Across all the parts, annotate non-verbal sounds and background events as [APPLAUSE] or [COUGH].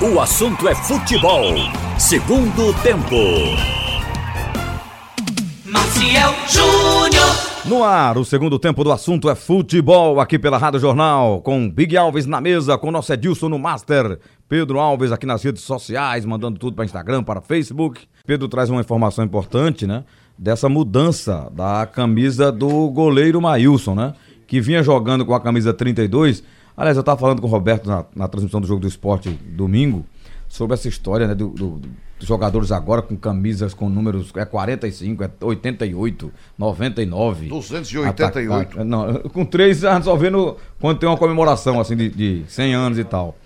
O assunto é futebol. Segundo tempo. Maciel Júnior. No ar, o segundo tempo do assunto é futebol, aqui pela Rádio Jornal, com Big Alves na mesa, com nosso Edilson no Master, Pedro Alves aqui nas redes sociais, mandando tudo para Instagram, para Facebook. Pedro traz uma informação importante, né? Dessa mudança da camisa do goleiro Maílson, né? Que vinha jogando com a camisa 32. Aliás, eu estava falando com o Roberto na, na transmissão do jogo do esporte domingo sobre essa história, né? Do, do, dos jogadores agora com camisas com números é 45, é 88, 99. 288. Ataca, não, [LAUGHS] com três anos só vendo quando tem uma comemoração assim de, de 100 anos e tal.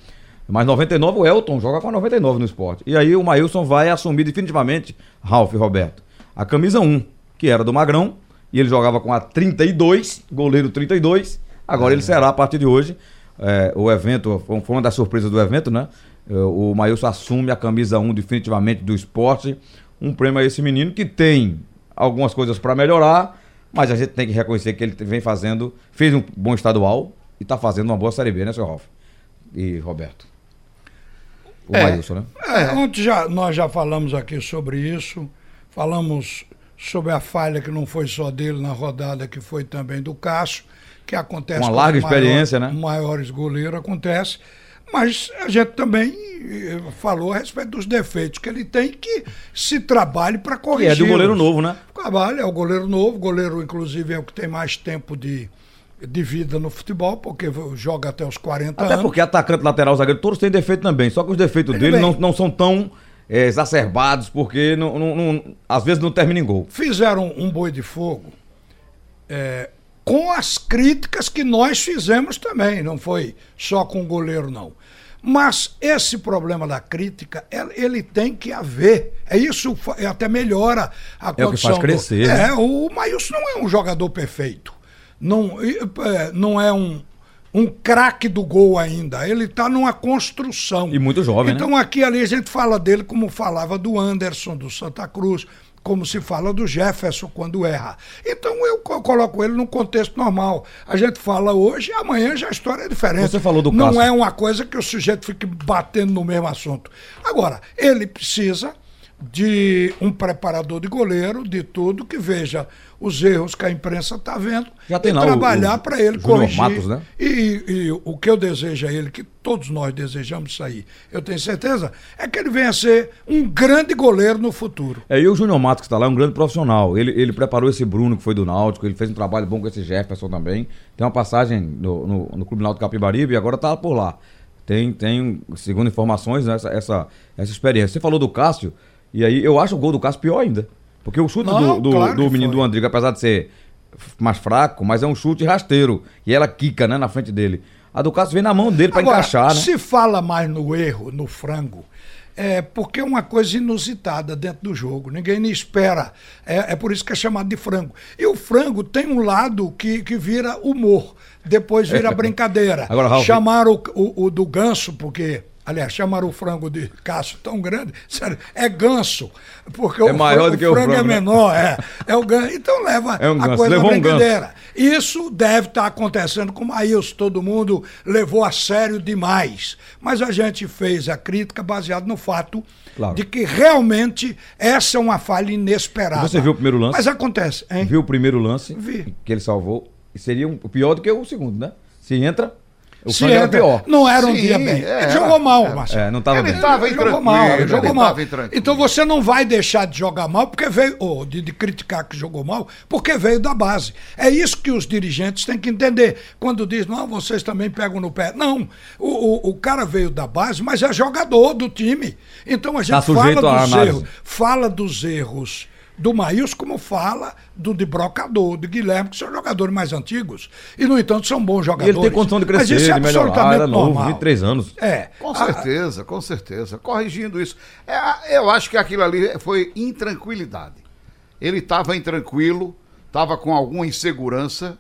Mas 99 o Elton joga com a 99 no esporte. E aí o Maílson vai assumir definitivamente, Ralf e Roberto, a camisa 1, que era do Magrão, e ele jogava com a 32, goleiro 32. Agora é. ele será a partir de hoje. É, o evento, foi uma das surpresas do evento, né? É, o Maílson assume a camisa 1 definitivamente do esporte. Um prêmio a esse menino que tem algumas coisas para melhorar, mas a gente tem que reconhecer que ele vem fazendo, fez um bom estadual e está fazendo uma boa Série B, né, seu Ralf? E Roberto. O é, Maílson, né? É, ontem já, nós já falamos aqui sobre isso, falamos sobre a falha que não foi só dele na rodada, que foi também do Cássio, que acontece uma larga experiência, maior, né? Maiores goleiros acontece. Mas a gente também eh, falou a respeito dos defeitos que ele tem, que se trabalhe para corrigir. E é do goleiro novo, né? Trabalha, é o goleiro novo, goleiro, inclusive, é o que tem mais tempo de, de vida no futebol, porque joga até os 40 até anos. Até porque atacante, lateral, zagueiro, todos têm defeito também. Só que os defeitos dele não, não são tão é, exacerbados, porque não, não, não, às vezes não termina em gol. Fizeram um boi de fogo. É, com as críticas que nós fizemos também, não foi só com o goleiro, não. Mas esse problema da crítica, ele tem que haver. É isso, até melhora a condição. É o que faz crescer. Do... Né? É, o Maílson não é um jogador perfeito. Não, é, não é um, um craque do gol ainda. Ele está numa construção. E muito jovem, Então né? aqui ali a gente fala dele como falava do Anderson, do Santa Cruz, como se fala do Jefferson quando erra. Então eu coloco ele num contexto normal. A gente fala hoje, amanhã já a história é diferente. Você falou do Não Cássio. é uma coisa que o sujeito fique batendo no mesmo assunto. Agora, ele precisa de um preparador de goleiro, de tudo, que veja os erros que a imprensa está vendo Já tem e lá trabalhar para ele Júnior corrigir. Matos, né? E, e, o que eu desejo a ele, que todos nós desejamos sair, eu tenho certeza, é que ele venha a ser um grande goleiro no futuro. É, e o Júnior Matos que está lá é um grande profissional. Ele, ele preparou esse Bruno, que foi do Náutico, ele fez um trabalho bom com esse Jefferson também. Tem uma passagem no, no, no Clube Náutico Capibaribe e agora está por lá. Tem, tem segundo informações, né, essa, essa, essa experiência. Você falou do Cássio, e aí eu acho o gol do Cássio pior ainda. Porque o chute Não, do, do, claro do menino foi. do Andrigo, apesar de ser mais fraco, mas é um chute rasteiro. E ela quica, né, na frente dele. A do Cássio vem na mão dele para encaixar, né? Se fala mais no erro, no frango, é porque é uma coisa inusitada dentro do jogo. Ninguém nem espera. É, é por isso que é chamado de frango. E o frango tem um lado que, que vira humor, depois vira [LAUGHS] brincadeira. Agora, Ralf... Chamaram o, o, o do ganso, porque Aliás, chamaram o frango de Cássio tão grande, sério, é ganso. Porque é o, maior do que o frango, frango é né? menor, é. É o ganso. Então leva é um a coisa levou brincadeira. Um Isso deve estar acontecendo com o Maílson, todo mundo levou a sério demais. Mas a gente fez a crítica baseada no fato claro. de que realmente essa é uma falha inesperada. Você viu o primeiro lance? Mas acontece, hein? Viu o primeiro lance Vi. que ele salvou? Seria um, pior do que o segundo, né? Se entra, o se era pior. Não era um Sim, dia bem. É, ele jogou mal, é, Marcelo. É, não tava ele bem. Tava ele jogou mal, ele jogou mal. Então você não vai deixar de jogar mal porque veio, ou de, de, criticar que jogou mal, porque veio da base. É isso que os dirigentes têm que entender. Quando diz, não, vocês também pegam no pé. Não, o, o, o cara veio da base, mas é jogador do time. Então a gente tá fala dos erros, fala dos erros do Maílson, como fala do de Brocador, de Guilherme, que são jogadores mais antigos. E, no entanto, são bons jogadores. E ele tem condição de crescer, Mas isso é de melhorar, era novo, normal. 23 anos. É. Com certeza, com certeza. Corrigindo isso. É, eu acho que aquilo ali foi intranquilidade. Ele estava intranquilo, estava com alguma insegurança,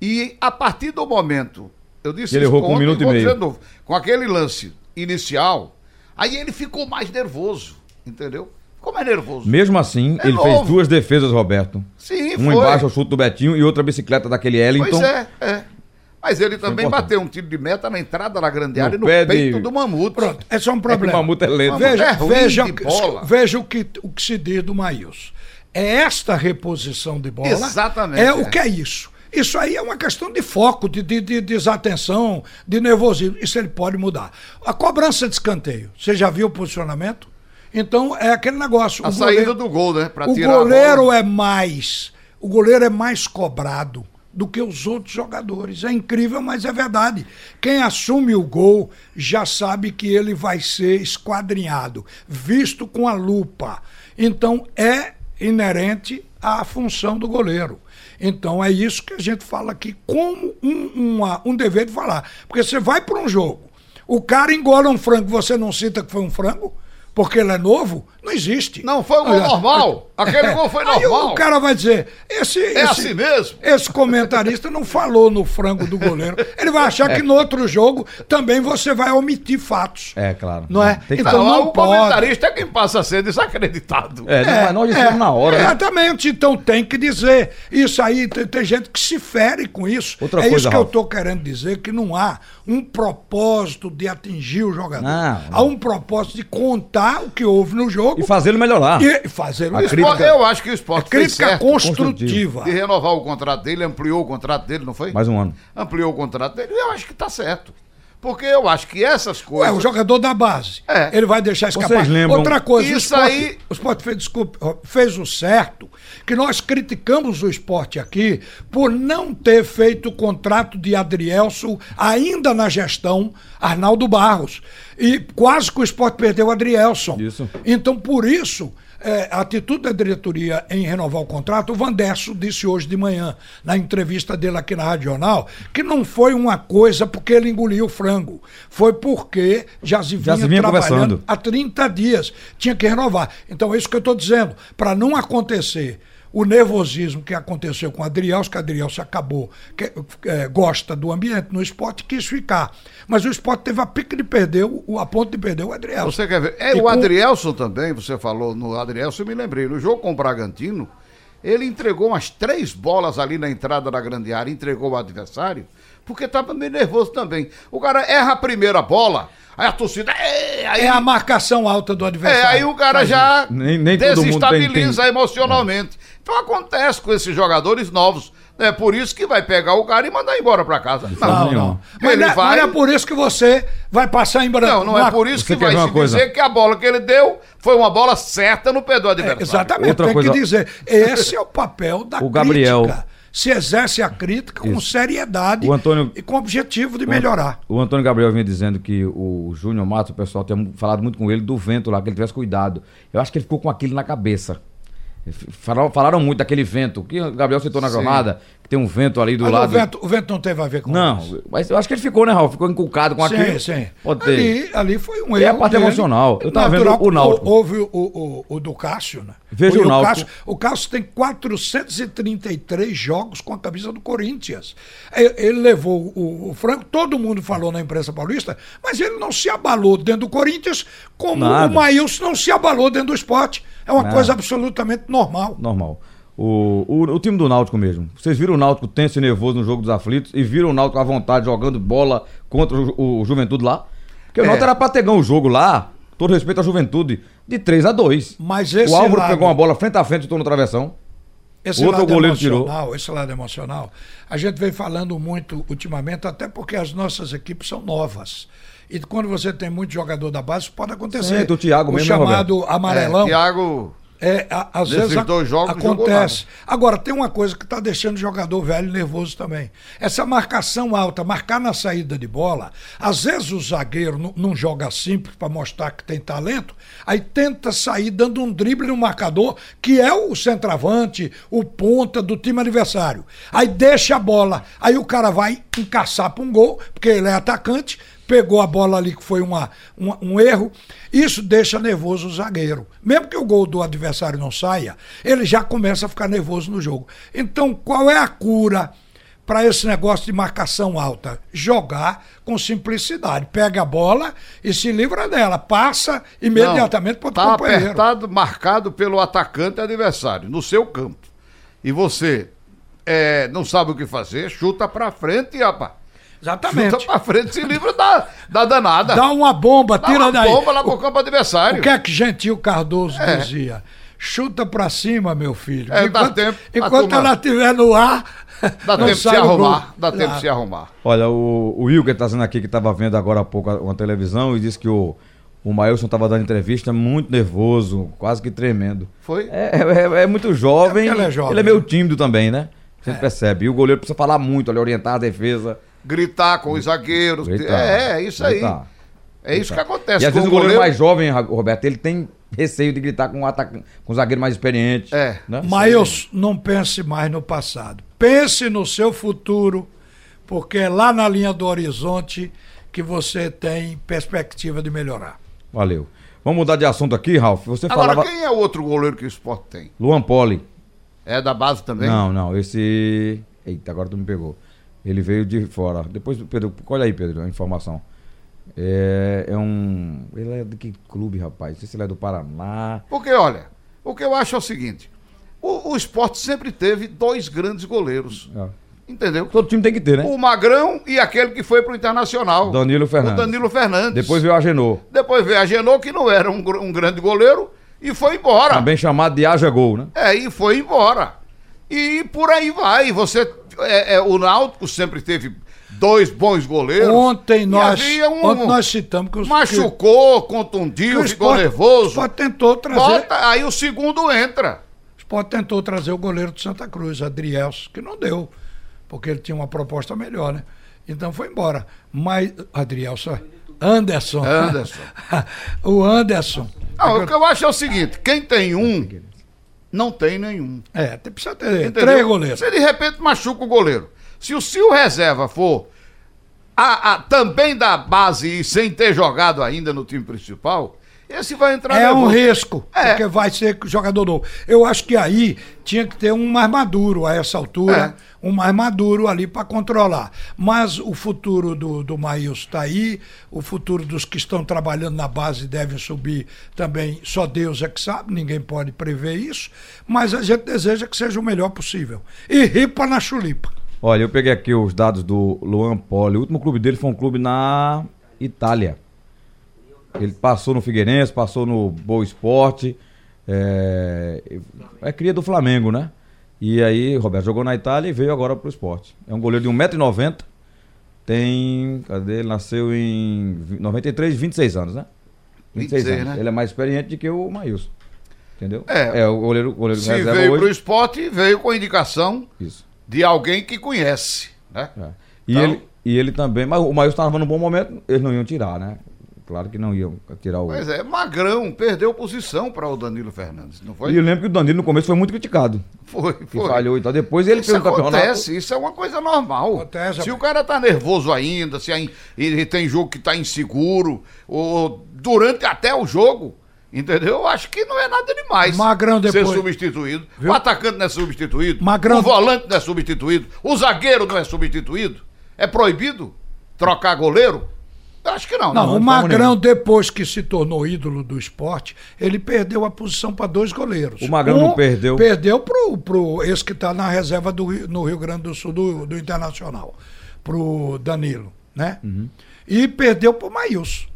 e a partir do momento, eu disse ele errou com um minuto e meio. Novo, com aquele lance inicial, aí ele ficou mais nervoso, entendeu? Como é nervoso. Mesmo assim, é ele novo. fez duas defesas, Roberto. Sim, Uma foi. embaixo ao chute do Betinho e outra bicicleta daquele Ellington. Pois é, é. Mas ele também bateu um tiro de meta na entrada da grande No área no pé de- peito do Mamute. Pronto, esse é um É que o problema. Mamuto é lento. Veja, É ruim veja, de o veja o, que, o que se diz do Maílson. É esta reposição de bola. Exatamente, É o é. que é isso. Isso aí é uma questão de foco, de, de, de desatenção, de nervosismo. Isso ele pode mudar. A cobrança de escanteio. Você já viu o posicionamento? Então é aquele negócio. A o saída goleiro- do gol, né? Pra o tirar goleiro é mais. O goleiro é mais cobrado do que os outros jogadores. É incrível, mas é verdade. Quem assume o gol já sabe que ele vai ser esquadrinhado, visto com a lupa. Então é inerente à função do goleiro. Então é isso que a gente fala aqui como um, uma- um dever de falar. Porque você vai para um jogo, o cara engola um frango, você não cita que foi um frango? Porque ele é novo? Não existe. Não, foi um gol normal. [LAUGHS] Aquele gol foi Aí normal. o cara vai dizer, esse, É esse, assim mesmo. esse comentarista não falou no frango do goleiro. Ele vai achar que no outro jogo também você vai omitir fatos. É, claro. Não é? Tem que Então Não, não o pode. comentarista é quem passa a ser desacreditado. É, não, mas nós dissemos na hora, né? Exatamente, então tem que dizer. Isso aí, tem, tem gente que se fere com isso. Outra é isso coisa, que eu Ralf. estou querendo dizer, que não há um propósito de atingir o jogador. Não. Há um propósito de contar o que houve no jogo E fazê-lo melhorar. e fazer isso. crítica- Eu acho que o É esporte fez crítica certo construtiva. de renovar o contrato dele, ampliou o contrato dele, não foi? Mais um ano. Ampliou o contrato dele. Eu acho que tá certo. Porque eu acho que essas coisas. o jogador da base. É. Ele vai deixar escapar. Vocês lembram- Outra coisa, Isso o esporte, aí- o esporte fez, desculpe, fez o certo, que nós criticamos o esporte aqui por não ter feito o contrato de Adrielson ainda na gestão Arnaldo Barros. E quase que o esporte perdeu o Adrielson. Isso. Então, por isso, é, a atitude da diretoria em renovar o contrato, o Vandesso disse hoje de manhã, na entrevista dele aqui na Rádio Jornal, que não foi uma coisa porque ele engoliu o frango. Foi porque já se vinha, Já se vinha trabalhando há 30 dias. Tinha que renovar. Então é isso que eu estou dizendo. Para não acontecer o nervosismo que aconteceu com o Adrielso, que o Adrielso acabou, que, é, gosta do ambiente no esporte, quis ficar. Mas o esporte teve a pique de perder, o, a ponto de perder o Adrielso. Você quer ver? É, E o com- Adrielson também, você falou no Adrielson, eu me lembrei. No jogo com o Bragantino, ele entregou umas três bolas ali na entrada da grande área, entregou o adversário, porque estava meio nervoso também. O cara erra a primeira bola, aí a torcida. "É", Aí, É a marcação alta do é, adversário. aí o cara já Nem- nem todo mundo tem- desestabiliza tem- emocionalmente. Então acontece com esses jogadores novos. É por isso que vai pegar o cara e mandar embora pra casa. Não, nenhuma. não. Mas, Ele não é, vai- mas não é por isso que você vai passar em branco. Não, não é por isso Você que vai se coisa? dizer que a bola que ele deu foi uma bola certa no pé do adversário. Exatamente, Outra tem coisa- que dizer. Esse é o papel da [LAUGHS] O Gabriel- crítica. Se exerce a crítica com Isso. seriedade O Antônio- e com o objetivo de melhorar. O Antônio Gabriel vinha dizendo que o Júnior Matos, o pessoal tinha falado muito com ele do vento lá, que ele tivesse cuidado. Eu acho que ele ficou com aquilo na cabeça. Falaram, falaram muito daquele vento, que o Gabriel citou na jornada, tem um vento ali do Mas o lado. vento, o vento não teve a ver com Não, isso. mas eu acho que ele ficou, né, Raul? Ficou enculcado com Sim, aquilo. sim. Pode ter. Ali, ali foi um erro. a parte dele. emocional. Eu tava Natural, vendo o Náutico. Houve o, o, o do Cássio, né? Veja E o Náutico. Cássio, o Cássio tem 433 jogos com a camisa do Corinthians. Ele levou o, o Franco, todo mundo falou na imprensa paulista, mas ele não se abalou dentro do Corinthians como Nada. o Maílson não se abalou dentro do esporte. É uma Nada. coisa absolutamente normal. Normal. O, o, o time do Náutico mesmo. Vocês viram o Náutico tenso e nervoso no jogo dos aflitos e viram o Náutico à vontade jogando bola contra o, o Juventude lá? Porque o É. Náutico era pra ter ganho o jogo lá, todo respeito à Juventude, de 3 a 2 Mas esse O Álvaro lado- pegou uma bola frente a frente e no travessão. Esse Outro lado goleiro emocional, esse lado emocional, a gente vem falando muito ultimamente, até porque as nossas equipes são novas. E quando você tem muito jogador da base, isso pode acontecer. Sim, do Thiago o mesmo, né, chamado amarelão. É, Thiago. É, a- às Nesses vezes dois jogos acontece. Agora, tem uma coisa que está deixando o jogador velho nervoso também. Essa marcação alta, marcar na saída de bola, às vezes o zagueiro não, não joga simples para mostrar que tem talento, aí tenta sair dando um drible no marcador, que é o centroavante, o ponta do time adversário. Aí deixa a bola, aí o cara vai encaçar para um gol, porque ele é atacante, pegou a bola ali que foi uma, uma- um erro. Isso deixa nervoso o zagueiro. Mesmo que o gol do adversário não saia, ele já começa a ficar nervoso no jogo. Então, qual é a cura para esse negócio de marcação alta? Jogar com simplicidade. Pega a bola e se livra dela. Passa imediatamente para o Tá companheiro. apertado, marcado pelo atacante adversário, no seu campo. E você é, não sabe o que fazer, chuta pra frente, rapaz. Exatamente. Chuta pra frente, se livra da, da danada. Dá uma bomba, Dá tira uma daí. bomba lá pro campo adversário. O que é que Gentil Cardoso É. dizia? Chuta pra cima, meu filho. É, dá tempo, enquanto ela estiver no ar, [LAUGHS] Dá não tempo de se o arrumar. Dá tempo Dá. de se arrumar. Olha, o, o Wilker tá dizendo aqui que tava vendo agora há pouco uma televisão e disse que o, o Mailson tava dando entrevista muito nervoso, quase que tremendo. Foi? É, é- é muito jovem. É ele é jovem, Ele é meio né? tímido também, né? Você percebe. E o goleiro precisa falar muito, ali, orientar a defesa. Gritar com os zagueiros. Gritar, é, é isso aí. gritar. É isso que acontece. E às vezes o goleiro mais jovem, Roberto, ele tem receio de gritar com o atacante, com o zagueiro mais experiente. É. Né? Maílson, não pense mais no passado. Pense no seu futuro, porque é lá na linha do horizonte que você tem perspectiva de melhorar. Valeu. Vamos mudar de assunto aqui, Ralf. Você Agora, falava. quem é o outro goleiro que o Sport tem? Luan Poli. É da base também? Não, não. Esse. Eita, agora tu me pegou. Ele veio de fora. Depois, Pedro, olha aí, Pedro, a informação. É, é um. Ele é de que clube, rapaz? Não sei se ele é do Paraná. Porque, olha, o que eu acho é o seguinte: o, o Sport sempre teve dois grandes goleiros. É. Entendeu? Todo time tem que ter, né? O Magrão e aquele que foi pro Internacional. Danilo Fernandes. O Danilo Fernandes. Depois veio o Agenor. Depois veio a Genô, que não era um, um grande goleiro, e foi embora. Também chamado de Haja Gol, né? É, e foi embora. E por aí vai. Você, é, é, o Náutico sempre teve dois bons goleiros. Ontem nós, um- ontem nós citamos que os Machucou, que contundiu, o ficou Sport- nervoso. O Sport tentou trazer, Bota, aí o segundo entra. o Sport tentou trazer o goleiro de Santa Cruz, Adrielso, que não deu, porque ele tinha uma proposta melhor, né? Então foi embora. Mas Adrielso, Anderson. Anderson. [LAUGHS] o Anderson. Não, o que eu acho é o seguinte: quem tem um, não tem nenhum. É, precisa ter Entendeu? três goleiros. Se de repente machuca o goleiro. Se o seu reserva for a, a- também da base e sem ter jogado ainda no time principal, esse vai entrar É um risco, É. porque vai ser jogador novo. Eu acho que aí tinha que ter um mais maduro a essa altura, um mais maduro ali para controlar. Mas o futuro do, do Maílson está aí, o futuro dos que estão trabalhando na base devem subir também, só Deus é que sabe, ninguém pode prever isso, mas a gente deseja que seja o melhor possível. E ripa na chulipa. Olha, eu peguei aqui os dados do Luan Poli. O último clube dele foi um clube na Itália. Ele passou no Figueirense, passou no Boa Esporte. É, é cria do Flamengo, né? E aí, Roberto, jogou na Itália e veio agora pro esporte. É um goleiro de 1,90m. Tem. Cadê? Ele nasceu em vi- 93, 26 anos, né? 26, anos. né? Ele é mais experiente do que o Maílson. Entendeu? É. É, o goleiro, goleiro Se reserva veio hoje. pro esporte, veio com indicação Isso. de alguém que conhece. Né? É. E, Então- ele, e ele também, mas o Maílson estava num bom momento, eles não iam tirar, né? Claro que não iam tirar o. Pois é, Magrão perdeu posição para o Danilo Fernandes, não foi? E eu lembro que o Danilo no começo foi muito criticado. Foi, Que foi. falhou e tal. Depois ele Isso fez um campeonato. acontece, isso é uma coisa normal. Acontece, se o cara tá nervoso ainda, se aí- ele tem jogo que tá inseguro, ou durante até o jogo, entendeu? Eu acho que não é nada demais. Magrão Ser depois- substituído. Viu? O atacante não é substituído. Magrão- O volante não é substituído. O zagueiro não é substituído. É proibido trocar goleiro? Acho que não. Não, não, o de Magrão, depois que se tornou ídolo do esporte, ele perdeu a posição para dois goleiros. O Magrão não perdeu? Perdeu pro, pro esse que está na reserva do, no Rio Grande do Sul do, do Internacional, pro Danilo, né? Uhum. E perdeu pro Maílson.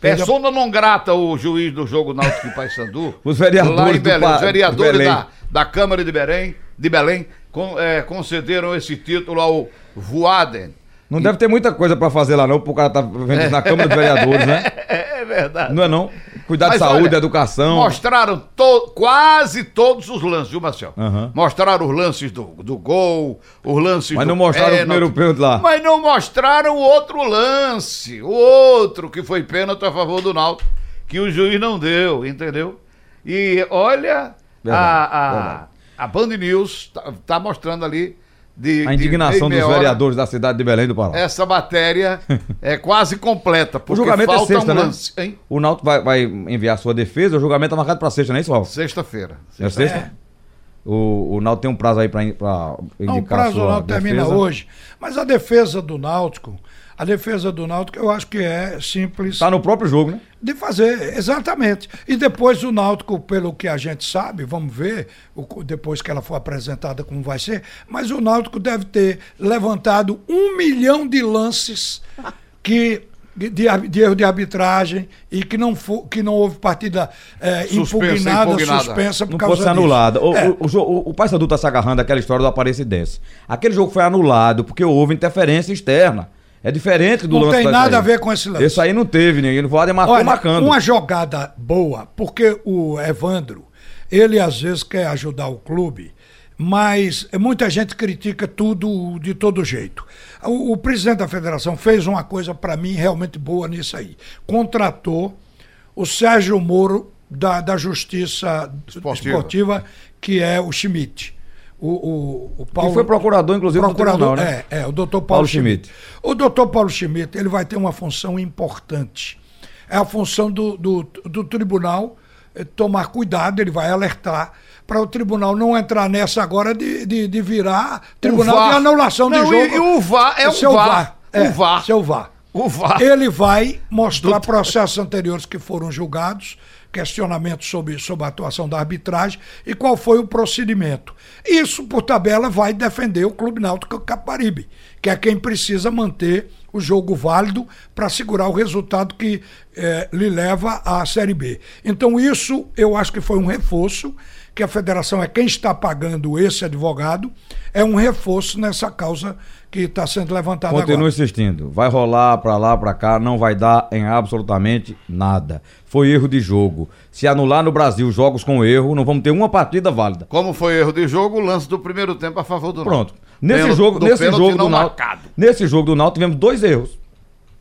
Perdeu- Persona não grata o juiz do jogo Náutico e Paysandu. [LAUGHS] Os vereadores do Belém, Pa- os vereadores de Belém. da, da Câmara de Belém, de Belém con- é, concederam esse título ao Voaden. Não deve ter muita coisa pra fazer lá, não, porque o cara tá vendo isso na Câmara dos Vereadores, né? [LAUGHS] É, verdade. Não é não? Cuidar de Mas saúde, olha, educação. Mostraram to- quase todos os lances, viu, Marcel? Aham. Mostraram os lances do, do gol, os lances Mas não mostraram o pênalti. primeiro pênalti lá. Mas não mostraram o outro lance, o outro que foi pênalti a favor do Náutico, que o juiz não deu, entendeu? E olha, Verdade, a, a, verdade. a Band News tá, tá mostrando ali de, A de indignação meia dos hora, vereadores da cidade de Belém do Pará. Essa matéria [LAUGHS] é quase completa, porque julgamento é falta sexta, um né? lance, hein? O Náutico vai, vai enviar sua defesa, o julgamento tá marcado pra sexta, não é isso? Sexta-feira. É sexta? O, o Náutico tem um prazo aí pra indicar Não, o prazo sua não termina defesa. hoje. Mas a defesa do Náutico, A defesa do Náutico eu acho que é simples. Está no próprio jogo, né? De fazer, exatamente. E depois o Náutico, pelo que a gente sabe, vamos ver, depois que ela for apresentada como vai ser, mas o Náutico deve ter levantado um milhão de lances [LAUGHS] que de, de, erro de arbitragem e que não, for, que não houve partida é, suspensa, impugnada, impugnada, suspensa por não causa fosse anulada. O, é. o, o, o, o Paysandu está se agarrando àquela história do Aparecidense. Aquele jogo foi anulado porque houve interferência externa. É diferente do não lance. Não tem nada a ver com esse lance. Esse aí não teve, ninguém. O Voaden marcou Olha, marcando. Uma jogada boa, porque o Evandro, ele às vezes quer ajudar o clube mas muita gente critica tudo de todo jeito. O, o presidente da federação fez uma coisa para mim realmente boa nisso aí. Contratou o Sérgio Moro da, da Justiça Esportiva. Esportiva, que é o Schmidt. O, o, o Paulo, que foi procurador, inclusive, procurador, do tribunal, né? É, é o doutor Paulo, Paulo Schmidt. Schmidt. O doutor Paulo Schmidt ele vai ter uma função importante. É a função do, do, do tribunal eh, tomar cuidado, ele vai alertar para o tribunal não entrar nessa agora de, de, de virar tribunal de anulação não, de jogo. E, e o VAR é o seu VAR. VAR. É, o VAR. Seu VAR. O VAR. Ele vai mostrar processos anteriores que foram julgados, questionamentos sobre, sobre a atuação da arbitragem e qual foi o procedimento. Isso, por tabela, vai defender o Clube Náutico Caparibe, que é quem precisa manter o jogo válido para segurar o resultado que eh, lhe leva à Série B. Então, isso eu acho que foi um reforço que a federação é quem está pagando esse advogado, é um reforço nessa causa que está sendo levantada Continua agora. insistindo. Vai rolar para lá, para cá, não vai dar em absolutamente nada. Foi erro de jogo. Se anular no Brasil jogos com erro, não vamos ter uma partida válida. Como foi erro de jogo, o lance do primeiro tempo a favor do Pronto. Nesse pelo, jogo, do nesse jogo do Náutico, nesse jogo do Náutico tivemos dois erros.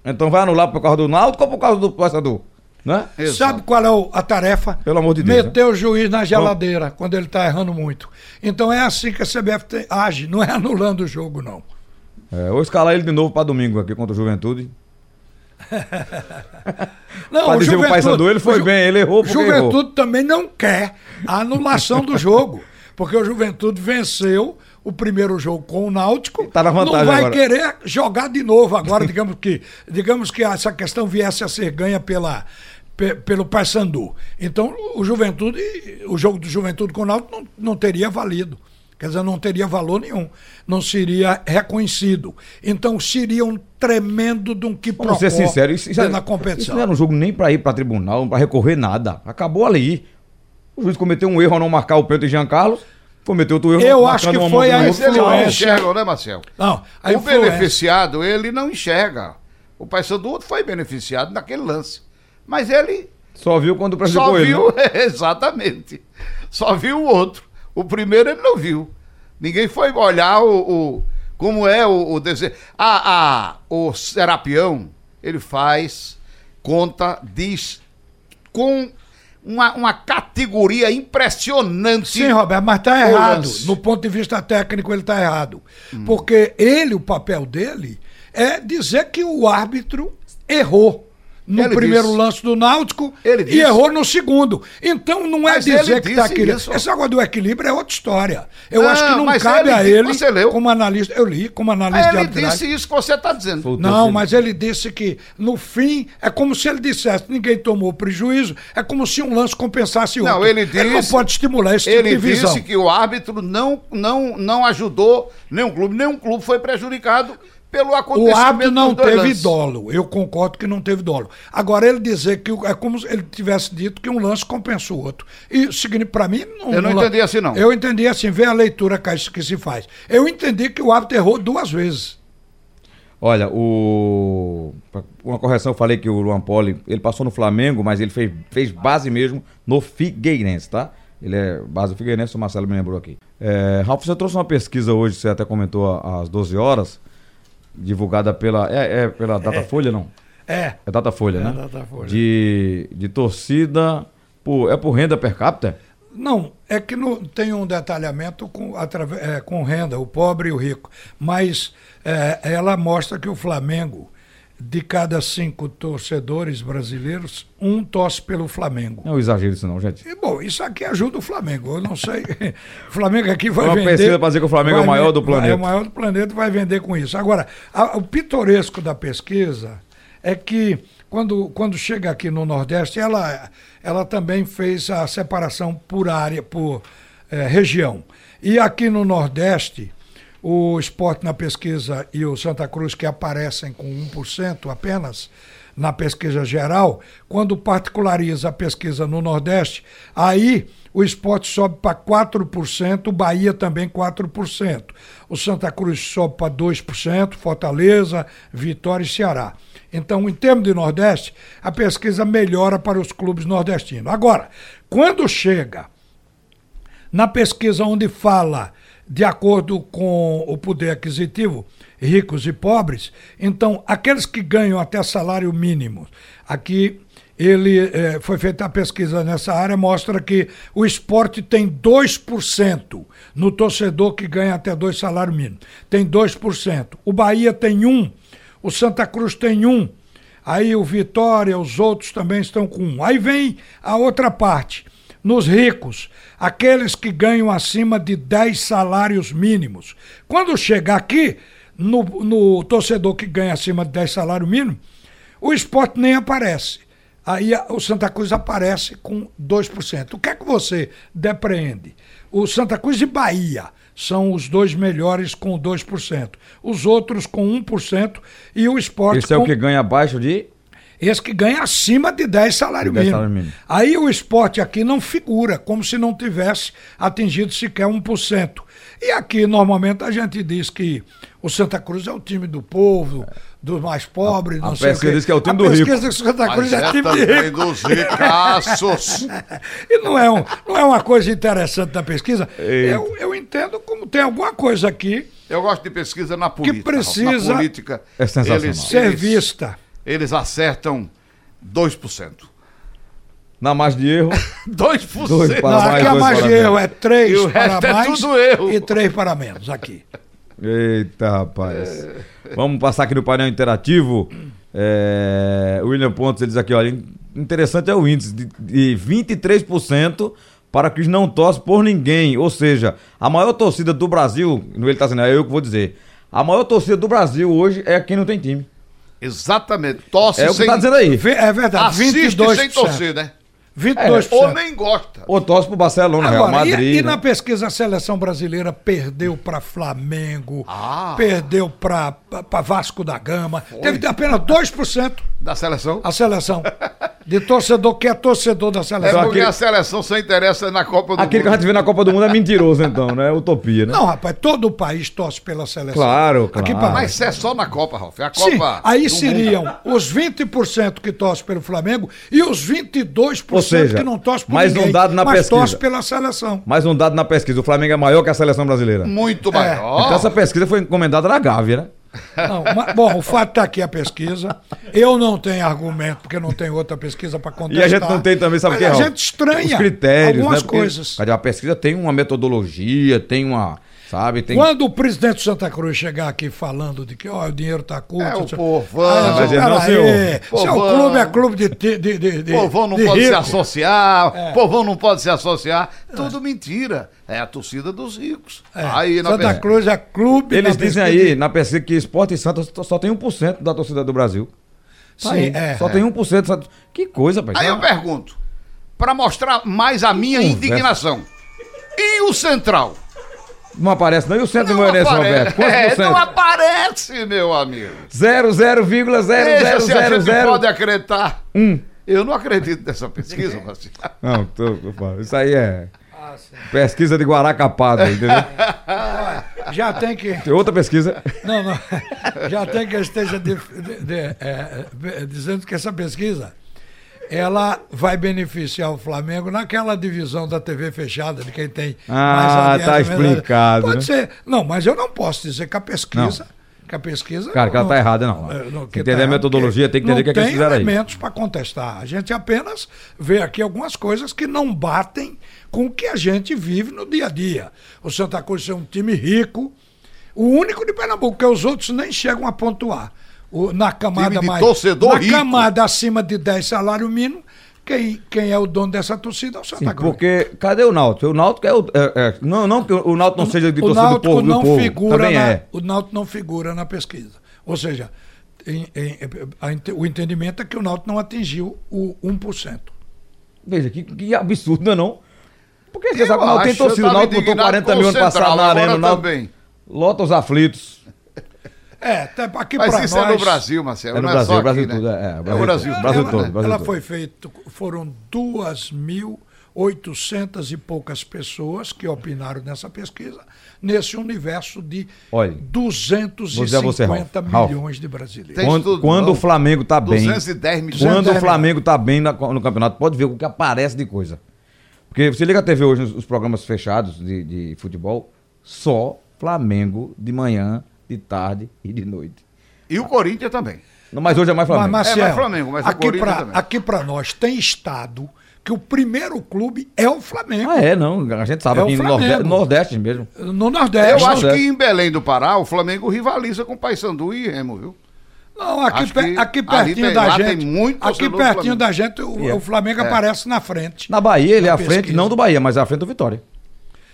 Então vai anular por causa do Náutico ou por causa do passador? Né? Sabe qual é a tarefa? Pelo amor de Deus. Meter né? o juiz na geladeira Bom. quando ele está errando muito. Então é assim que a CBF age, não é anulando o jogo, não. É, vou escalar ele de novo para domingo aqui contra o Juventude. [LAUGHS] não, pra o dizer o Paysandu, ele foi bem, ele errou porque Juventude errou. também não quer a anulação do jogo, porque o Juventude venceu o primeiro jogo com o Náutico. Tá na vantagem não vai agora. querer jogar de novo agora, digamos que, digamos que essa questão viesse a ser ganha pela pelo Paysandu. Então, o Juventude, o jogo do Juventude com o Náutico não, não teria valido. Quer dizer, não teria valor nenhum. Não seria reconhecido. Então, seria um tremendo de um que Vamos ser sincero, isso, isso é, na competição. Isso não era um jogo nem para ir para tribunal, para recorrer nada. Acabou ali. O juiz cometeu um erro ao não marcar o pênalti de Jean Carlos. Cometeu outro erro. Eu acho que foi a influência. Não enxerga, né, Marcel? Não, o beneficiado, ele não enxerga. O Paysandu foi beneficiado naquele lance. Mas ele. Só viu quando prejudicou Só ele. Viu, né? [LAUGHS] exatamente. Só viu o outro. O primeiro ele não viu. Ninguém foi olhar o, o como é o, o desenho. Ah, ah, o Serapião, ele faz, conta, diz com uma, uma categoria impressionante. Sim, Roberto, mas está errado. No ponto de vista técnico, ele está errado. Hum. Porque ele, o papel dele, é dizer que o árbitro errou no ele primeiro disse. lance do Náutico e errou no segundo. Então não é mas dizer que está querendo. Isso. Essa água do equilíbrio é outra história. Eu não, acho que não cabe ele, a ele, você leu? como analista. Eu li como analista ele de arbitragem. Ele disse isso que você está dizendo. Não, mas ele disse que no fim é como se ele dissesse ninguém tomou prejuízo, é como se um lance compensasse outro. Não, ele disse. Ele não pode estimular esse tipo de visão. Ele disse que o árbitro não, não, não ajudou nenhum clube, nenhum clube foi prejudicado pelo acontecimento. O árbitro não teve lances. dolo. Eu concordo que não teve dolo. Agora, ele dizer que é como se ele tivesse dito que um lance compensa o outro. E para mim. Não, eu não, não entendi assim, não. Eu entendi assim, vê a leitura que se faz. Eu entendi que o árbitro errou duas vezes. Olha, o. Uma correção, eu falei que o Luan Poli, ele passou no Flamengo, mas ele fez, fez base mesmo no Figueirense, tá? Ele é base do Figueirense, o Marcelo me lembrou aqui. É, Ralf, você trouxe uma pesquisa hoje, você até comentou às 12 horas divulgada pela. É, é pela Datafolha, é, não? É. É Datafolha, é né? Datafolha. De, de torcida. Por, é por renda per capita? Não, é que não tem um detalhamento com, através, é, com renda, o pobre e o rico. Mas é, ela mostra que o Flamengo de cada cinco torcedores brasileiros, um torce pelo Flamengo. Não exagero isso não, gente. E, bom, isso aqui ajuda o Flamengo. Eu não sei. o [LAUGHS] Flamengo aqui vai Uma vender. pesquisa pra dizer que o Flamengo é o maior do planeta. É o maior do planeta vai vender com isso. Agora, a- o pitoresco da pesquisa é que quando, quando chega aqui no Nordeste, ela, ela também fez a separação por área, por eh, região. E aqui no Nordeste, o esporte na pesquisa e o Santa Cruz, que aparecem com 1% apenas na pesquisa geral, quando particulariza a pesquisa no Nordeste, aí o esporte sobe para 4%, o Bahia também 4%. O Santa Cruz sobe para 2%, Fortaleza, Vitória e Ceará. Então, em termos de Nordeste, a pesquisa melhora para os clubes nordestinos. Agora, quando chega na pesquisa onde fala de acordo com o poder aquisitivo, ricos e pobres, então aqueles que ganham até salário mínimo, aqui ele eh, foi feita a pesquisa nessa área, mostra que o esporte tem 2% no torcedor que ganha até dois salários mínimos. Tem 2%. O Bahia tem 1%, o Santa Cruz tem 1%. Aí o Vitória, os outros também estão com 1%. Aí vem a outra parte nos ricos, aqueles que ganham acima de 10 salários mínimos. Quando chega aqui, no, no torcedor que ganha acima de 10 salários mínimos, o esporte nem aparece. Aí o Santa Cruz aparece com 2%. O que é que você depreende? O Santa Cruz e Bahia são os dois melhores com 2%. Os outros com 1% e o esporte Esse é o que ganha abaixo de. Esse que ganha acima de 10 salários De 10 mínimos. salário mínimo. Aí o esporte aqui não figura, como se não tivesse atingido sequer 1%. E aqui, normalmente, a gente diz que o Santa Cruz é o time do povo, dos mais pobres, A- não a sei o pesquisa quê. diz que é o time a do rico. pesquisa diz que o Santa Cruz Mas é, é time de também rico. dos ricaços. [LAUGHS] E não é, um, não é uma coisa interessante da pesquisa. Eita. Eu, eu entendo como tem alguma coisa aqui Eu gosto de pesquisa na política. precisa Na política, É sensacional. eles, ser eles, vista. Eles acertam 2%. Na margem de erro. 2%. [LAUGHS] Dois para Não, mais, aqui a margem de erro é 3 E o para resto é mais tudo erro. e 3 para menos aqui. Eita, rapaz. Vamos passar aqui no painel interativo. É, o William Pontes, ele diz aqui, olha, interessante é o índice de, de 23% para que não torce por ninguém. Ou seja, a maior torcida do Brasil, no ele tá dizendo, é eu que vou dizer. A maior torcida do Brasil hoje é quem não tem time. Exatamente. Tosse É o que sem... tá dizendo aí. É verdade, Assiste 22%. sem torcer, né? 22%. Ou nem gosta. Ou torce pro Barcelona, Real Agora, e- Madrid. e, na né? pesquisa a seleção brasileira perdeu para Flamengo, Ah. perdeu para Vasco da Gama, teve apenas 2% Da seleção. a seleção de torcedor que é torcedor da É seleção. porque aquele- a seleção só interessa na Copa do Aquele que a Mundo. gente vê na Copa do Mundo é mentiroso, então, né? Utopia, né? Não, rapaz, todo o país torce pela seleção. Claro, Aqui claro. pra Mas isso é só na Copa, Ralf. É a Copa. Sim, aí seriam Mundo. os 20% que torcem pelo Flamengo e os 22% Ou seja, que não torcem por mais um ninguém, dado na mas pesquisa. torcem pela seleção. Mais um dado na pesquisa: o Flamengo é maior que a seleção brasileira. Muito É. maior. Então essa pesquisa foi encomendada na Gávea, né? Não, mas- bom, o fato está aqui a pesquisa. Eu não tenho argumento, porque não tem outra pesquisa para E contestar. a gente não tem também, sabe o Mas que é? A gente estranha Os critérios, algumas né? Coisas. A pesquisa tem uma metodologia, tem uma. Sabe? Tem. Quando o presidente de Santa Cruz chegar aqui falando de que ó, o dinheiro está curto. É o povão. Ah, Mas ele não, senhor. Seu Povão. clube é clube de. de, de, de, Povão não de pode se rico. associar, É. povão não pode se associar. Tudo mentira. É a torcida dos ricos. É, Aí na Santa pesquisa- Cruz é clube. Eles dizem aí na pesquisa que Esporte e Santos só- tem 1% da torcida do Brasil. Tá Sim, aí, é. Só tem 1%. Só... Que coisa, pai. Aí eu pergunto, para mostrar mais a minha conversa. indignação. E o Central? Não aparece, não. E o centro do Não Goianense, apare- Roberto? Quantos É, não aparece, meu amigo. Veja se a gente 0,00000. pode acreditar. Um. Eu não acredito nessa pesquisa, [LAUGHS] Marcelo. Não, tô, tô falando. Isso aí é. Pesquisa de Guaracapado, entendeu? [LAUGHS] Já tem que. Tem outra pesquisa. Não, não. Já tem que eu esteja de- de- de- é, dizendo que essa pesquisa ela vai beneficiar o Flamengo naquela divisão da TV fechada, de quem tem Ah, audiência, tá explicado, Pode né? ser. Não, mas eu não posso dizer que a pesquisa. Que a pesquisa. Cara, que ela tá errada, não. é, não, Tem que entender a metodologia, tem que entender o que é que não eles fizeram aí. elementos para contestar. A gente apenas vê aqui algumas coisas que não batem com o que a gente vive no dia a dia. O Santa Cruz é um time rico, o único de Pernambuco, que os outros nem chegam a pontuar. O, na camada mais. torcedor na rico. camada acima de 10 salário mínimo, quem, quem é o dono dessa torcida é o Santa Sim, Cruz. porque cadê o Náutico? O Náutico é o. é- é- não, não que o Náutico não seja de o torcida do Náutico povo, do não povo. figura Também na, é. o Náutico não figura na pesquisa. Ou seja, em- em- a o entendimento é que o Náutico não atingiu o 1%. Veja, que, que absurdo, não é não? Porque você Eu sabe que o Náutico tem torcida. O Náutico botou indignado 40 com mil o ano passado na arena. O Náutico também. lota os aflitos. É, até aqui Mas isso nós. é no Brasil, Marcelo. É no não Brasil, só o Brasil aqui, todo, né? é, é, o É o Brasil Brasil, todo, Brasil ela, todo, Brasil ela todo. foi feita, foram duas mil 800 e poucas pessoas que opinaram nessa pesquisa, nesse universo de Olha, 250 você, Ralf. Ralf. milhões de brasileiros. Quando, tudo, quando não. o Flamengo tá bem. 210 milhões. Quando o 210 Flamengo tá bem na- no campeonato, pode ver o que aparece de coisa. Porque você liga a TV hoje, os, os programas fechados de, de futebol, só Flamengo de manhã, de tarde e de noite. E o Corinthians também. Não, mas hoje é mais Mas, Flamengo. Marcelo, É, mas Flamengo, mas o aqui Corinthians pra, também. aqui para nós tem estado que o primeiro clube é o Flamengo. Ah, é, não. A gente sabe É aqui no. Nordeste, Nordeste mesmo. No Nordeste. Eu acho Nordeste. que em Belém do Pará, o Flamengo rivaliza com o Paysandu e Remo, viu? Não, aqui, Acho pe- que aqui pertinho tem- da gente. muito aqui pertinho Flamengo. da gente, o, É. o Flamengo É. aparece na frente. Na Bahia, ele é Na à frente, não do Bahia, mas é à frente do Vitória.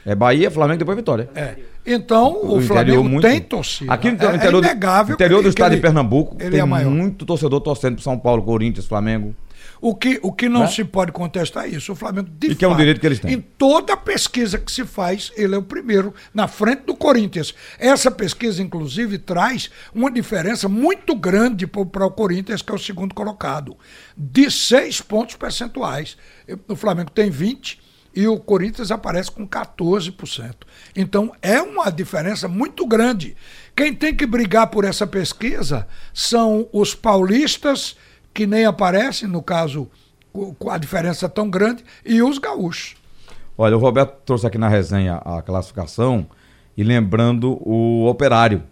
É Bahia, Flamengo, depois Vitória. É. Então, o, interior Flamengo muito- tem torcida. Aqui no é, interior, é inegável do, interior do estado ele- de Pernambuco, tem é muito torcedor torcendo pro São Paulo, Corinthians, Flamengo. O que, o que não Né? se pode contestar é isso. O Flamengo, de E que é um fato, direito que eles têm. Em toda pesquisa que se faz, ele é o primeiro, na frente do Corinthians. Essa pesquisa, inclusive, traz uma diferença muito grande para o Corinthians, que é o segundo colocado, de seis pontos percentuais. O Flamengo tem 20 e o Corinthians aparece com 14%. Então, é uma diferença muito grande. Quem tem que brigar por essa pesquisa são os paulistas que nem aparecem, no caso, co- com a diferença tão grande, e os gaúchos. Olha, o Roberto trouxe aqui na resenha a classificação e lembrando o Operário.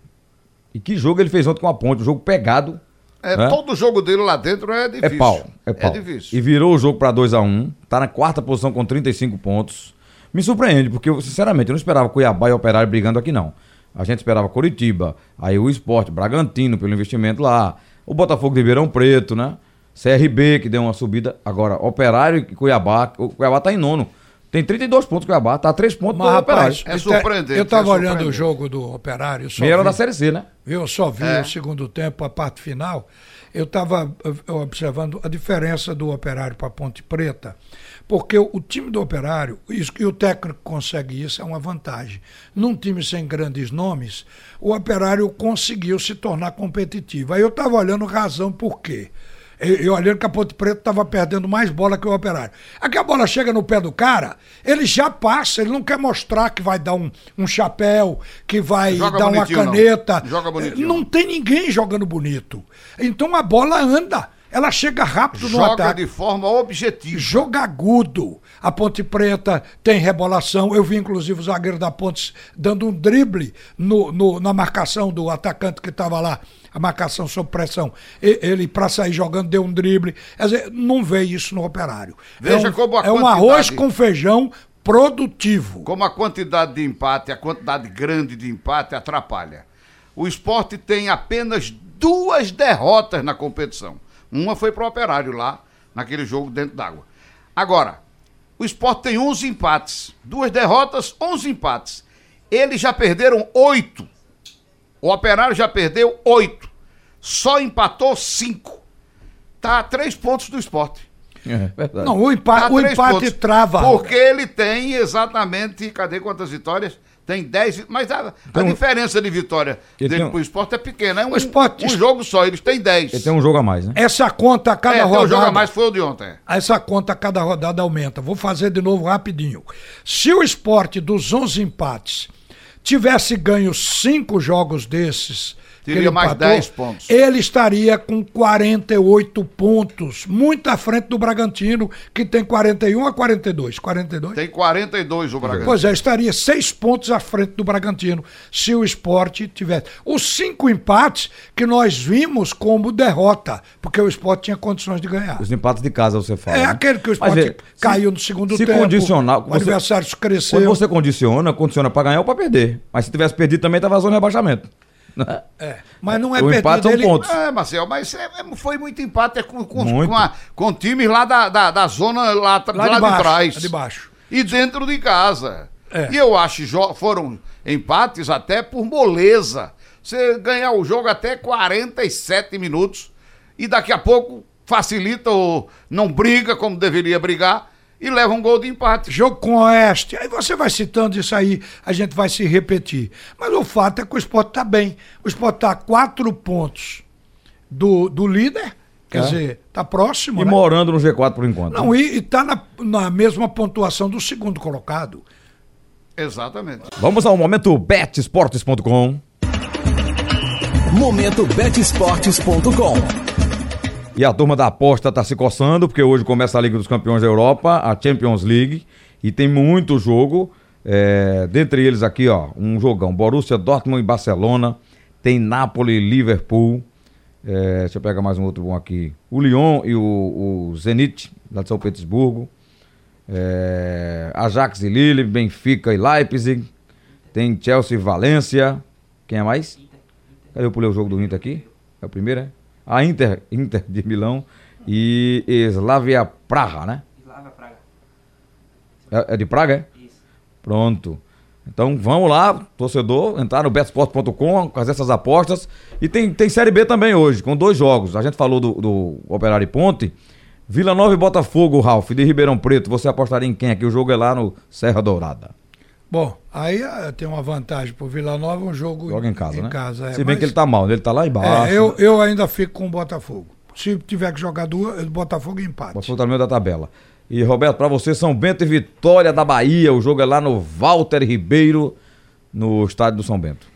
E que jogo ele fez ontem com a Ponte, um jogo pegado. É, né? Todo jogo dele lá dentro é É difícil. pau, é pau. difícil. E virou o jogo pra 2 a 1 um, tá na quarta posição com 35 pontos. Me surpreende, porque, eu, sinceramente, eu não esperava Cuiabá e Operário brigando aqui, não. A gente esperava Curitiba, aí o Esporte, Bragantino, pelo investimento lá, o Botafogo de Ribeirão Preto, né? CRB, que deu uma subida. Agora, Operário e Cuiabá, o Cuiabá tá em nono. Tem 32 pontos Cuiabá, tá a 3 pontos Mas, do Operário. rapaz, É eu te- surpreendente, Eu estava é olhando o jogo do Operário. Vi- da Série C, né? Viu? Eu só vi É. o segundo tempo, a parte final. Eu estava observando a diferença do Operário para Ponte Preta, porque o, o time do Operário, isso, e o técnico consegue isso, é uma vantagem. Num time sem grandes nomes, o Operário conseguiu se tornar competitivo. Aí eu estava olhando razão por quê. Eu, olhando que a Ponte Preta estava perdendo mais bola que o Operário. Aqui a bola chega no pé do cara, ele já passa, ele não quer mostrar que vai dar um, um chapéu, que vai Joga dar uma bonitinho, não. caneta. Joga bonitinho. Não tem ninguém jogando bonito. Então a bola anda. Ela chega rápido no Joga ataque. de forma objetiva. Joga agudo. A Ponte Preta tem rebolação. Eu vi, inclusive, o zagueiro da Ponte dando um drible no, no- na marcação do atacante que estava lá, a marcação sob pressão. E- ele, para sair jogando, deu um drible. Quer dizer, não vê isso no operário. Veja é um, como a é um arroz com feijão produtivo. Como a quantidade de empate, a quantidade grande de empate atrapalha. O esporte tem apenas duas derrotas na competição. Uma foi para o Operário lá, naquele jogo dentro d'água. Agora, o esporte tem 11 empates. Duas derrotas, 11 empates. Eles já perderam oito. O Operário já perdeu oito. Só empatou cinco. Tá a três pontos do esporte. É verdade. Não, o Tá o empate pontos. trava. Porque ele tem exatamente, cadê quantas vitórias? Tem 10, mas a, a Tem um- diferença de vitória Ele dele tem pro esporte é pequena. É um, O Sport- um jogo só, eles têm 10. Ele tem um jogo a mais, né? Essa conta a cada é, tem um rodada. jogo a mais foi o de ontem. Essa conta a cada rodada aumenta. Vou fazer de novo rapidinho. Se o esporte dos 11 empates tivesse ganho cinco jogos desses, Teria ele mais empatou, 10 pontos. Ele estaria com 48 pontos, muito à frente do Bragantino, que tem 41 a 42. 42? Tem 42 o Bragantino. Pois é, estaria seis pontos à frente do Bragantino se o esporte tivesse. Os cinco empates que nós vimos como derrota, porque o esporte tinha condições de ganhar. Os empates de casa, você fala. É né? aquele que o Mas, esporte vê, caiu se- no segundo se tempo. condicionar, o você- adversário cresceu. Quando você condiciona, condiciona pra ganhar ou pra perder. Mas se tivesse perdido também tava zona de rebaixamento. É, mas não é o empate são ele... pontos. É, Marcel, mas é, é, foi muito empate é com, com, muito. com, a, com times lá da, da, da zona lá, lá, lá de, baixo, de, trás. De baixo. E dentro de casa. É. E eu acho que foram empates até por moleza. Você ganhar o jogo até 47 minutos e daqui a pouco facilita ou não briga como deveria brigar e leva um gol de empate. Jogo com o Oeste. Aí você vai citando isso aí, a gente vai se repetir. Mas o fato é que o esporte está bem. O esporte está a quatro pontos do, do líder. Quer é. dizer, está próximo. E né? morando no G4 por enquanto. Não, né? e está na, na mesma pontuação do segundo colocado. Exatamente. Vamos ao momento betesportes.com. Momento betesportes.com. E a turma da aposta está se coçando, porque hoje começa a Liga dos Campeões da Europa, a Champions League, e tem muito jogo. É, dentre eles aqui, ó, um jogão. Borussia Dortmund e Barcelona. Tem Napoli e Liverpool. É, deixa eu pegar mais um outro bom aqui. O Lyon e o, o Zenit, lá de São Petersburgo. É, Ajax e Lille, Benfica e Leipzig. Tem Chelsea e Valência. Quem é mais? Cadê eu pulei o jogo do Inter aqui? É o primeiro, é? A Inter, Inter de Milão e Slavia Praga, né? Slavia Praga. É, é, de Praga, é? Isso. Pronto. Então vamos lá, torcedor, entrar no betsport.com, fazer essas apostas. E tem, tem Série B também hoje, com dois jogos. A gente falou do, do Operário e Ponte. Vila Nova e Botafogo, Ralf, de Ribeirão Preto. Você apostaria em quem aqui? O jogo é lá no Serra Dourada. Bom, aí uh, tem uma vantagem pro Vila Nova, um jogo Joga em casa, em né? casa é, Se bem mas... que ele tá mal, ele tá lá embaixo. É, eu, eu ainda fico com o Botafogo. Se tiver que jogar duas, Botafogo empate. Botafogo tá no meio da tabela. E Roberto, para você, São Bento e Vitória da Bahia. O jogo é lá no Walter Ribeiro, no estádio do São Bento.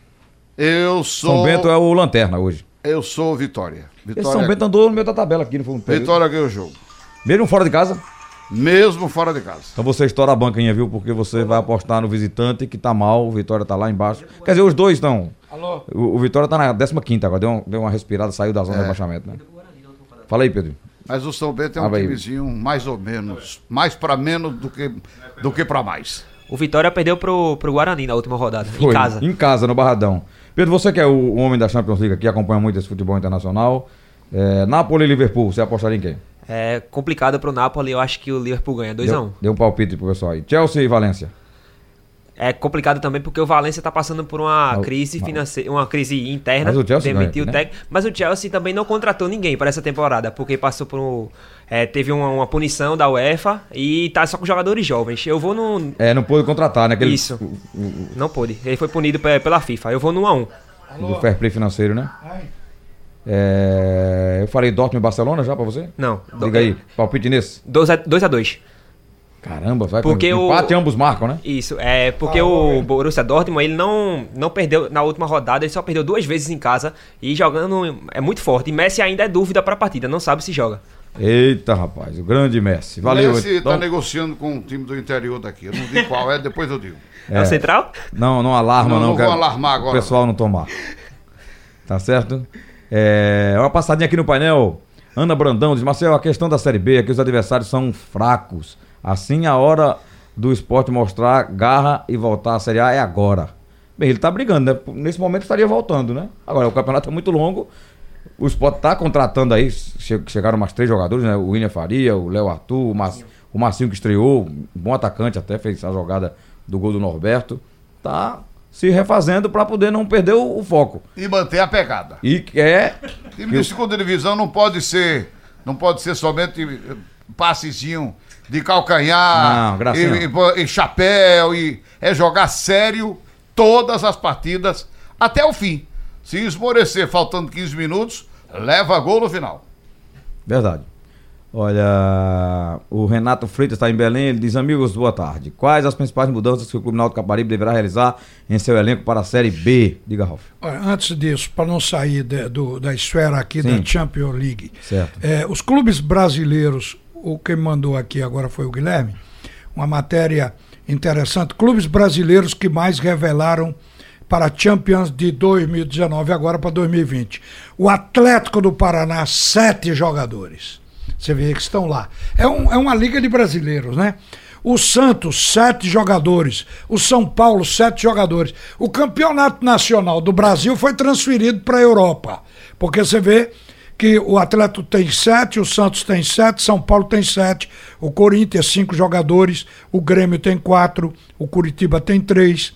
Eu sou. São Bento é o Lanterna hoje. Eu sou Vitória. Vitória... Esse São Bento andou no meio da tabela aqui, no fundo. Vitória ganhou o jogo. Mesmo fora de casa? Mesmo fora de casa. Então você estoura a banquinha, viu? Porque você vai apostar no visitante que tá mal, o Vitória tá lá embaixo. Quer dizer, os dois estão. Alô? O, o Vitória tá na 15 agora, deu, um, deu uma respirada, saiu da zona é. de rebaixamento, né? Fala aí, Pedro. Mas o São Bento é um timezinho mais ou menos, mais para menos do que, do que para mais. O Vitória perdeu pro, pro Guarani na última rodada, Foi, em casa. Em casa, no Barradão. Pedro, você que é o, o homem da Champions League aqui, acompanha muito esse futebol internacional. É, Napoli e Liverpool, você apostaria em quem? É complicado pro Napoli, eu acho que o Liverpool ganha 2x1. Um. Deu um palpite pro pessoal aí. Chelsea e Valência. É complicado também porque o Valência tá passando por uma mas, crise financeira, uma crise interna. Mas o Chelsea demitiu ganha, o técnico. Né? Mas o Chelsea também não contratou ninguém para essa temporada, porque passou por um, é, teve uma, uma, punição da UEFA e tá só com jogadores jovens. Eu vou no. É, não pôde contratar, né? Aquele... Isso. Não pôde. Ele foi punido pela FIFA. Eu vou no 1x1. Do fair play financeiro, né? Ai. É, eu falei Dortmund e Barcelona já pra você? Não. Diga aí, palpite nesse. 2x2. Dois Caramba, vai porque com empate o... ambos marcam, né? Isso, é porque ah, o Borussia Dortmund ele não, não perdeu na última rodada, ele só perdeu duas vezes em casa e jogando é muito forte. E Messi ainda é dúvida para a partida, não sabe se joga. Eita, rapaz, o grande Messi. Valeu. Messi está negociando com um time do interior daqui. Eu não digo qual é, depois eu digo. É, é o Central? Não, não alarma não. Não, não vou alarmar agora. O pessoal não tomar. Tá certo? É, uma passadinha aqui no painel. Ana Brandão diz, Marcelo, a questão da Série B é que os adversários são fracos. Assim, a hora do esporte mostrar garra e voltar à Série A é agora. Bem, ele tá brigando, né? Nesse momento estaria voltando, né? Agora, o campeonato é muito longo. O esporte tá contratando aí, chegaram mais três jogadores, né? O William Faria, o Léo Arthur, o, Mar... o Marcinho que estreou, bom atacante até, fez a jogada do gol do Norberto. Tá se refazendo para poder não perder o, o, foco. E manter a pegada. E é. Time de segunda divisão não pode ser. Não pode ser somente passezinho de calcanhar não, e, e, e chapéu. E, é jogar sério todas as partidas até o fim. Se esmorecer faltando 15 minutos, leva gol no final. Verdade. Olha, o Renato Freitas está em Belém, ele diz, amigos, boa tarde. Quais as principais mudanças que o Clube Náutico Caparibe deverá realizar em seu elenco para a Série B? Diga, Ralf. Antes disso, para não sair de, do, da esfera aqui Sim. da Champions League, certo. É, os clubes brasileiros, o que mandou aqui agora foi o Guilherme, uma matéria interessante, clubes brasileiros que mais revelaram para a Champions de 2019 agora para 2020. O Atlético do Paraná, sete jogadores. Você vê que estão lá. É, um, é uma liga de brasileiros, né? O Santos, sete jogadores. O São Paulo, sete jogadores. O campeonato nacional do Brasil foi transferido para a Europa. Porque você vê que o Atlético tem sete, o Santos tem sete, São Paulo tem sete, o Corinthians cinco jogadores, o Grêmio tem quatro, o Curitiba tem três,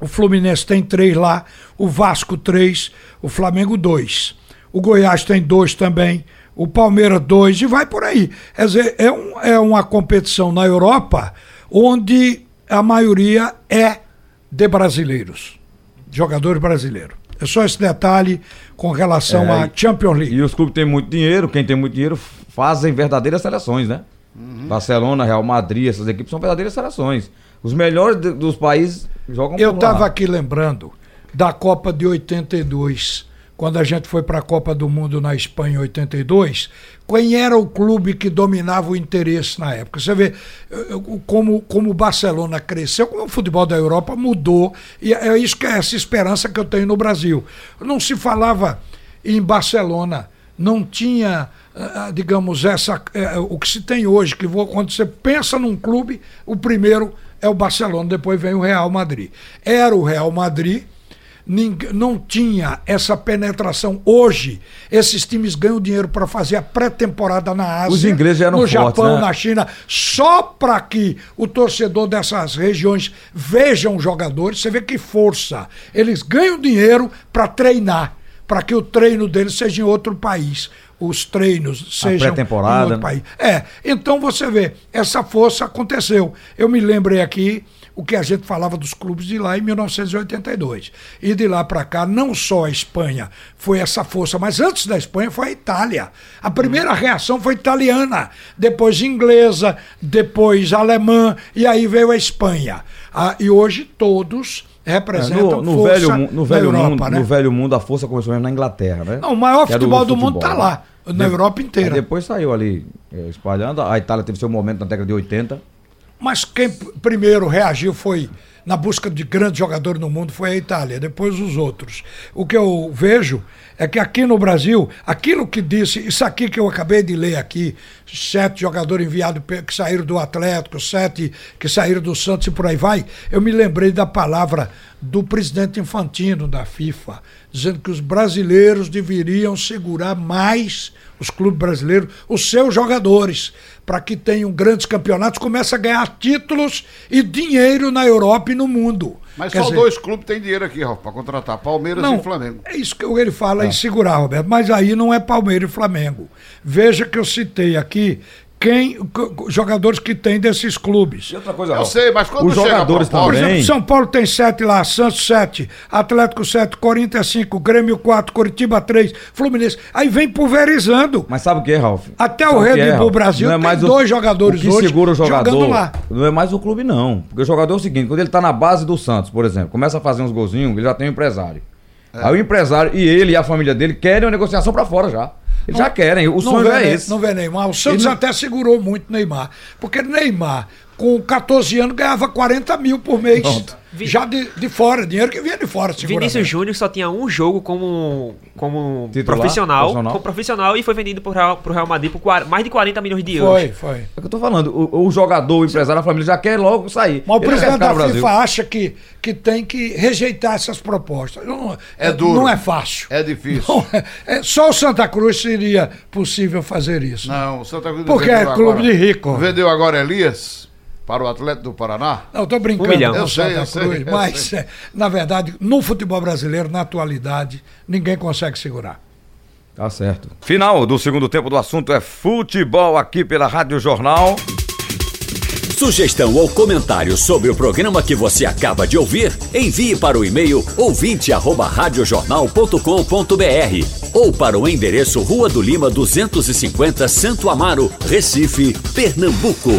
o Fluminense tem três lá, o Vasco três, o Flamengo dois, o Goiás tem dois também, o Palmeiras dois e vai por aí. Quer dizer, é, um, é uma competição na Europa onde a maioria é de brasileiros, jogadores brasileiros. É só esse detalhe com relação É, à Champions League. E os clubes têm muito dinheiro, quem tem muito dinheiro fazem verdadeiras seleções, né? Uhum. Barcelona, Real Madrid, essas equipes são verdadeiras seleções. Os melhores de- dos países jogam Eu estava aqui lembrando da Copa de 82, quando a gente foi para a Copa do Mundo na Espanha em 82. Quem era o clube que dominava o interesse na época? Você vê como, como o Barcelona cresceu, como o futebol da Europa mudou, e é isso que é essa esperança que eu tenho no Brasil. Não se falava em Barcelona, não tinha, ah, ah, digamos, essa, eh, o que se tem hoje, que quando você pensa num clube, o primeiro é o Barcelona, depois vem o Real Madrid. Era o Real Madrid, não tinha essa penetração. Hoje, esses times ganham dinheiro para fazer a pré-temporada na Ásia, Os ingleses eram no fortes, Japão, né? na China, só para que o torcedor dessas regiões vejam os jogadores. Você vê que força. Eles ganham dinheiro para treinar, para que o treino deles seja em outro país. Os treinos sejam outro né? país. É, então você vê, essa força aconteceu. Eu me lembrei aqui o que a gente falava dos clubes de lá em 1982. E de lá para cá, não só a Espanha foi essa força, mas antes da Espanha foi a Itália. A primeira reação foi italiana, depois inglesa, depois alemã, e aí veio a Espanha. Ah, e hoje todos É, representam no, no força velho, no velho Europa, mundo, né? no velho mundo a força começou mesmo na Inglaterra, né? Não, o maior Que era futebol do mundo tá né? lá, na Europa inteira. Aí depois saiu ali é, espalhando. A Itália teve seu momento na década de 80. Mas quem primeiro reagiu foi na busca de grandes jogadores no mundo foi a Itália, depois os outros. O que eu vejo é que aqui no Brasil, aquilo que disse, isso aqui que eu acabei de ler aqui, sete jogadores enviados que saíram do Atlético, sete que saíram do Santos e por aí vai, eu me lembrei da palavra do presidente Infantino da FIFA, dizendo que os brasileiros deveriam segurar mais os clubes brasileiros, os seus jogadores, para que tenham grandes campeonatos, comece a ganhar títulos e dinheiro na Europa no mundo. Mas Quer só dizer, dois clubes têm dinheiro aqui, Ralf, para contratar: Palmeiras não, e Flamengo. É isso que ele fala em segurar, Roberto. Mas aí não é Palmeiras e Flamengo. Veja que eu citei aqui quem jogadores que tem desses clubes. E outra coisa, Eu Ralf, sei, mas quando os a jogadores proposta- Por exemplo, também. São Paulo tem sete lá, Santos sete, Atlético sete, Corinthians cinco, Grêmio quatro, Curitiba três, Fluminense. Aí vem pulverizando. Mas sabe o que é, Ralf? Até Sabe o Red é, Bull Ralf? Brasil Não é tem mais o- dois jogadores o que hoje segura o jogador jogando lá. Não é mais o clube, não. Porque o jogador é o seguinte: quando ele tá na base do Santos, por exemplo, começa a fazer uns golzinhos, ele já tem um empresário. É. Aí o empresário e ele e a família dele querem uma negociação pra fora já. Eles já querem. O Não sonho vê, é esse. não vê Neymar. O Santos não- até segurou muito Neymar. Porque Neymar, com 14 anos, ganhava 40 mil por mês. Pronto. Já de, de fora, dinheiro que vinha de fora, Vinícius. Júnior só tinha um jogo como, como Titular? profissional, Profissional? como profissional e foi vendido pro Real, pro Real Madrid por mais de 40 milhões de euros. Foi, foi. É o que eu tô falando. O, o jogador, o empresário, a família já quer logo sair. Mas o Ele presidente da. FIFA acha que, que tem que rejeitar essas propostas. Não, É duro. Não é fácil. É difícil. Não é- é- só o Santa Cruz seria possível fazer isso. Não, o Santa Cruz Porque é clube agora- de rico. Vendeu agora Elias para o Atlético do Paraná. Não, tô brincando Um milhão. Eu sei, eu sei, Cruz, eu mas, sei. é, na verdade, no futebol brasileiro, na atualidade, ninguém consegue segurar. Tá certo. Final do segundo tempo do assunto é futebol aqui pela Rádio Jornal. Sugestão ou comentário sobre o programa que você acaba de ouvir, envie para o e-mail ouvinte@radiojornal.com.br ou para o endereço Rua do Lima 250, Santo Amaro, Recife, Pernambuco.